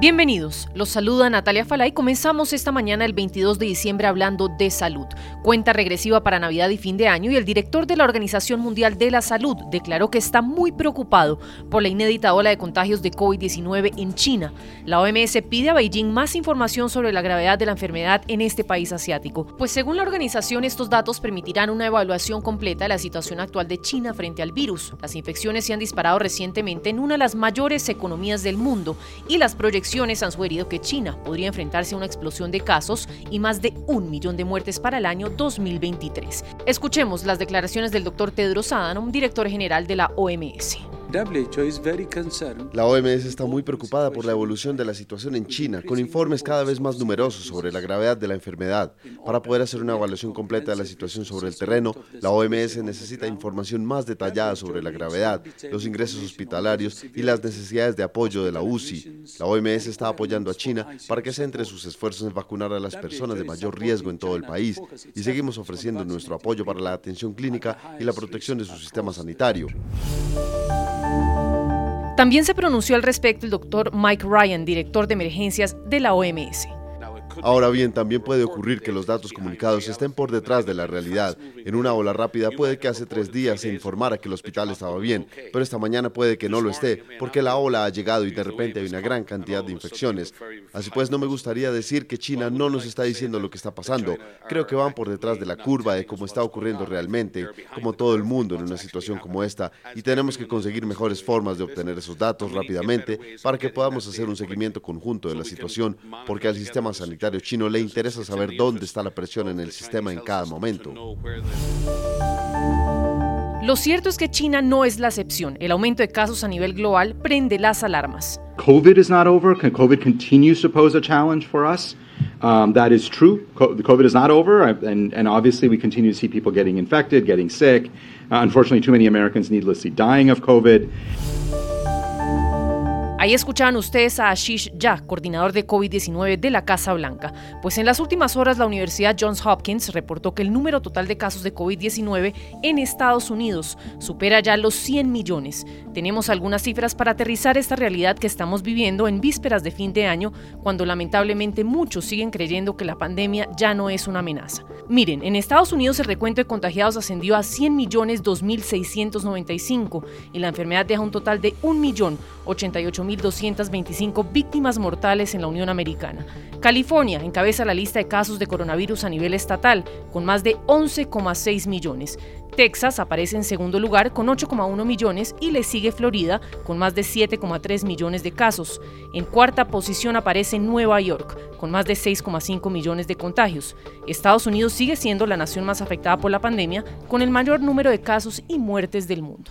Bienvenidos, los saluda Natalia Falay. Comenzamos esta mañana el 22 de diciembre hablando de salud. Cuenta regresiva para Navidad y fin de año y el director de la Organización Mundial de la Salud declaró que está muy preocupado por la inédita ola de contagios de COVID-19 en China. La OMS pide a Beijing más información sobre la gravedad de la enfermedad en este país asiático, pues según la organización estos datos permitirán una evaluación completa de la situación actual de China frente al virus. Las infecciones se han disparado recientemente en una de las mayores economías del mundo y las proyecciones han sugerido que China podría enfrentarse a una explosión de casos y más de un millón de muertes para el año 2023. Escuchemos las declaraciones del doctor Tedros Adhanom, director general de la OMS. La OMS está muy preocupada por la evolución de la situación en China, con informes cada vez más numerosos sobre la gravedad de la enfermedad. Para poder hacer una evaluación completa de la situación sobre el terreno, la OMS necesita información más detallada sobre la gravedad, los ingresos hospitalarios y las necesidades de apoyo de la UCI. La OMS está apoyando a China para que centre sus esfuerzos en vacunar a las personas de mayor riesgo en todo el país y seguimos ofreciendo nuestro apoyo para la atención clínica y la protección de su sistema sanitario. También se pronunció al respecto el doctor Mike Ryan, director de emergencias de la OMS. Ahora bien, también puede ocurrir que los datos comunicados estén por detrás de la realidad. En una ola rápida puede que hace tres días se informara que el hospital estaba bien, pero esta mañana puede que no lo esté, porque la ola ha llegado y de repente hay una gran cantidad de infecciones. Así pues, no me gustaría decir que China no nos está diciendo lo que está pasando. Creo que van por detrás de la curva de cómo está ocurriendo realmente, como todo el mundo en una situación como esta, y tenemos que conseguir mejores formas de obtener esos datos rápidamente para que podamos hacer un seguimiento conjunto de la situación, porque al sistema sanitario chino le interesa saber dónde está la presión en el sistema en cada momento. Lo cierto es que China no es la excepción. El aumento de casos a nivel global prende las alarmas. COVID is not over. COVID continues to pose a challenge for us. Um, that is true. COVID is not over, and, and obviously we continue to see people getting infected, getting sick. Uh, unfortunately, too many Americans needlessly dying of COVID. Ahí escuchaban ustedes a Ashish Ya, coordinador de COVID-19 de la Casa Blanca. Pues en las últimas horas la Universidad Johns Hopkins reportó que el número total de casos de COVID-19 en Estados Unidos supera ya los 100 millones. Tenemos algunas cifras para aterrizar esta realidad que estamos viviendo en vísperas de fin de año, cuando lamentablemente muchos siguen creyendo que la pandemia ya no es una amenaza. Miren, en Estados Unidos el recuento de contagiados ascendió a 100 millones 2.695 y la enfermedad deja un total de 1.088.000 1.225 víctimas mortales en la Unión Americana. California encabeza la lista de casos de coronavirus a nivel estatal, con más de 11,6 millones. Texas aparece en segundo lugar con 8,1 millones y le sigue Florida con más de 7,3 millones de casos. En cuarta posición aparece Nueva York con más de 6,5 millones de contagios. Estados Unidos sigue siendo la nación más afectada por la pandemia con el mayor número de casos y muertes del mundo.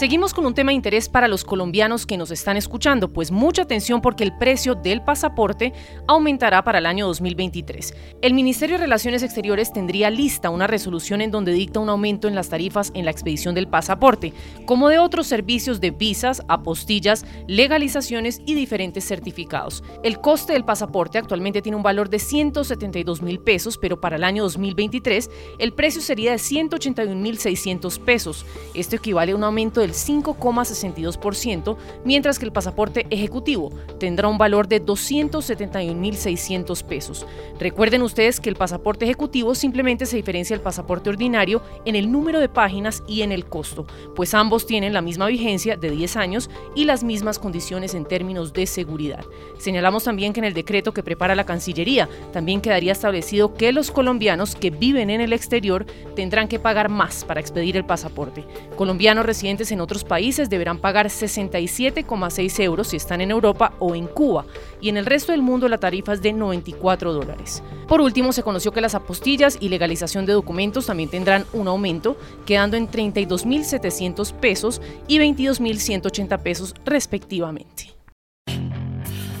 Seguimos con un tema de interés para los colombianos que nos están escuchando, pues mucha atención porque el precio del pasaporte aumentará para el año 2023. El Ministerio de Relaciones Exteriores tendría lista una resolución en donde dicta un aumento en las tarifas en la expedición del pasaporte, como de otros servicios de visas, apostillas, legalizaciones y diferentes certificados. El coste del pasaporte actualmente tiene un valor de 172 mil pesos, pero para el año 2023 el precio sería de 181 mil 600 pesos. Esto equivale a un aumento del 5,62%, mientras que el pasaporte ejecutivo tendrá un valor de 271.600 pesos. Recuerden ustedes que el pasaporte ejecutivo simplemente se diferencia del pasaporte ordinario en el número de páginas y en el costo, pues ambos tienen la misma vigencia de 10 años y las mismas condiciones en términos de seguridad. Señalamos también que en el decreto que prepara la Cancillería también quedaría establecido que los colombianos que viven en el exterior tendrán que pagar más para expedir el pasaporte. Colombianos residentes en en otros países deberán pagar 67,6 euros si están en Europa o en Cuba, y en el resto del mundo la tarifa es de 94 dólares. Por último, se conoció que las apostillas y legalización de documentos también tendrán un aumento, quedando en 32.700 pesos y 22.180 pesos respectivamente.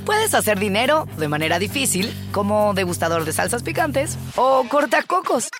Puedes hacer dinero de manera difícil, como degustador de salsas picantes, o cortacocos,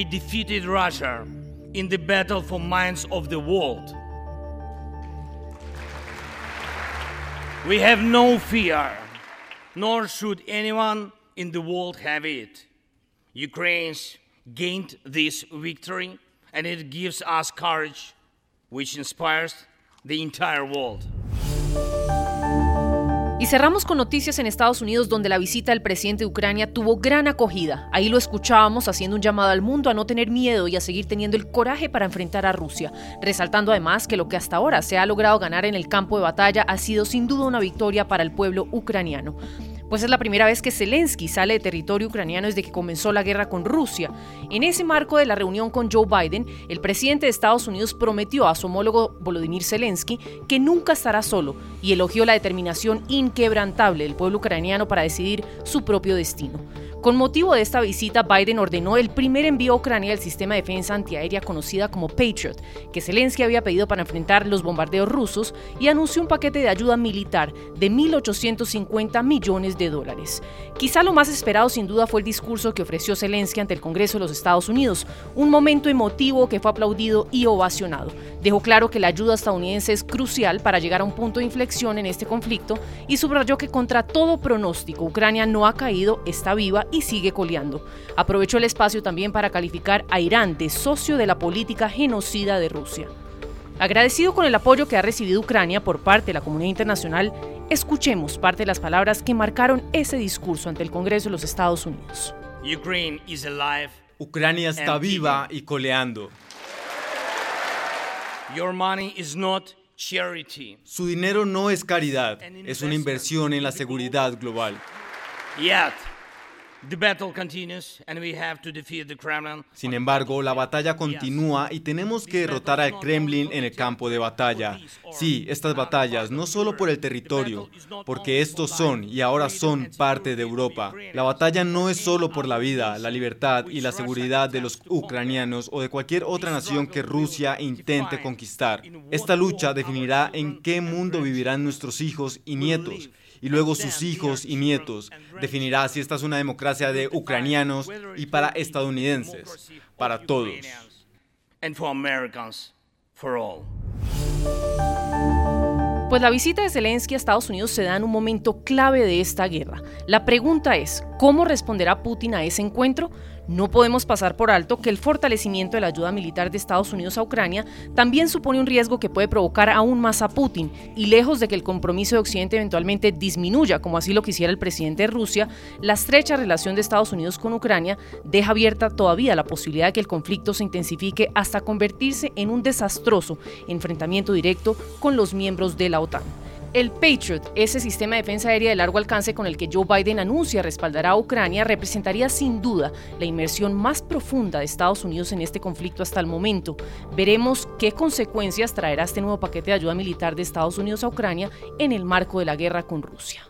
We defeated Russia in the battle for minds of the world. We have no fear, nor should anyone in the world have it. Ukraine's gained this victory, and it gives us courage, which inspires the entire world. Y cerramos con noticias en Estados Unidos donde la visita del presidente de Ucrania tuvo gran acogida. Ahí lo escuchábamos haciendo un llamado al mundo a no tener miedo y a seguir teniendo el coraje para enfrentar a Rusia, resaltando además que lo que hasta ahora se ha logrado ganar en el campo de batalla ha sido sin duda una victoria para el pueblo ucraniano pues es la primera vez que Zelensky sale de territorio ucraniano desde que comenzó la guerra con Rusia. En ese marco de la reunión con Joe Biden, el presidente de Estados Unidos prometió a su homólogo Volodymyr Zelensky que nunca estará solo y elogió la determinación inquebrantable del pueblo ucraniano para decidir su propio destino. Con motivo de esta visita, Biden ordenó el primer envío a Ucrania del sistema de defensa antiaérea conocida como Patriot, que Zelensky había pedido para enfrentar los bombardeos rusos, y anunció un paquete de ayuda militar de 1.850 millones de dólares. Quizá lo más esperado sin duda fue el discurso que ofreció Zelensky ante el Congreso de los Estados Unidos, un momento emotivo que fue aplaudido y ovacionado. Dejó claro que la ayuda estadounidense es crucial para llegar a un punto de inflexión en este conflicto y subrayó que contra todo pronóstico Ucrania no ha caído, está viva y sigue coleando. Aprovechó el espacio también para calificar a Irán de socio de la política genocida de Rusia. Agradecido con el apoyo que ha recibido Ucrania por parte de la comunidad internacional, escuchemos parte de las palabras que marcaron ese discurso ante el Congreso de los Estados Unidos. Ucrania está viva y coleando. Su dinero no es caridad, es una inversión en la seguridad global. Sin embargo, la batalla continúa y tenemos que derrotar al Kremlin en el campo de batalla. Sí, estas batallas, no solo por el territorio, porque estos son y ahora son parte de Europa. La batalla no es solo por la vida, la libertad y la seguridad de los ucranianos o de cualquier otra nación que Rusia intente conquistar. Esta lucha definirá en qué mundo vivirán nuestros hijos y nietos y luego sus hijos y nietos. Definirá si esta es una democracia de ucranianos y para estadounidenses, para todos. Pues la visita de Zelensky a Estados Unidos se da en un momento clave de esta guerra. La pregunta es, ¿cómo responderá Putin a ese encuentro? No podemos pasar por alto que el fortalecimiento de la ayuda militar de Estados Unidos a Ucrania también supone un riesgo que puede provocar aún más a Putin, y lejos de que el compromiso de Occidente eventualmente disminuya, como así lo quisiera el presidente de Rusia, la estrecha relación de Estados Unidos con Ucrania deja abierta todavía la posibilidad de que el conflicto se intensifique hasta convertirse en un desastroso enfrentamiento directo con los miembros de la OTAN. El Patriot, ese sistema de defensa aérea de largo alcance con el que Joe Biden anuncia respaldará a Ucrania, representaría sin duda la inmersión más profunda de Estados Unidos en este conflicto hasta el momento. Veremos qué consecuencias traerá este nuevo paquete de ayuda militar de Estados Unidos a Ucrania en el marco de la guerra con Rusia.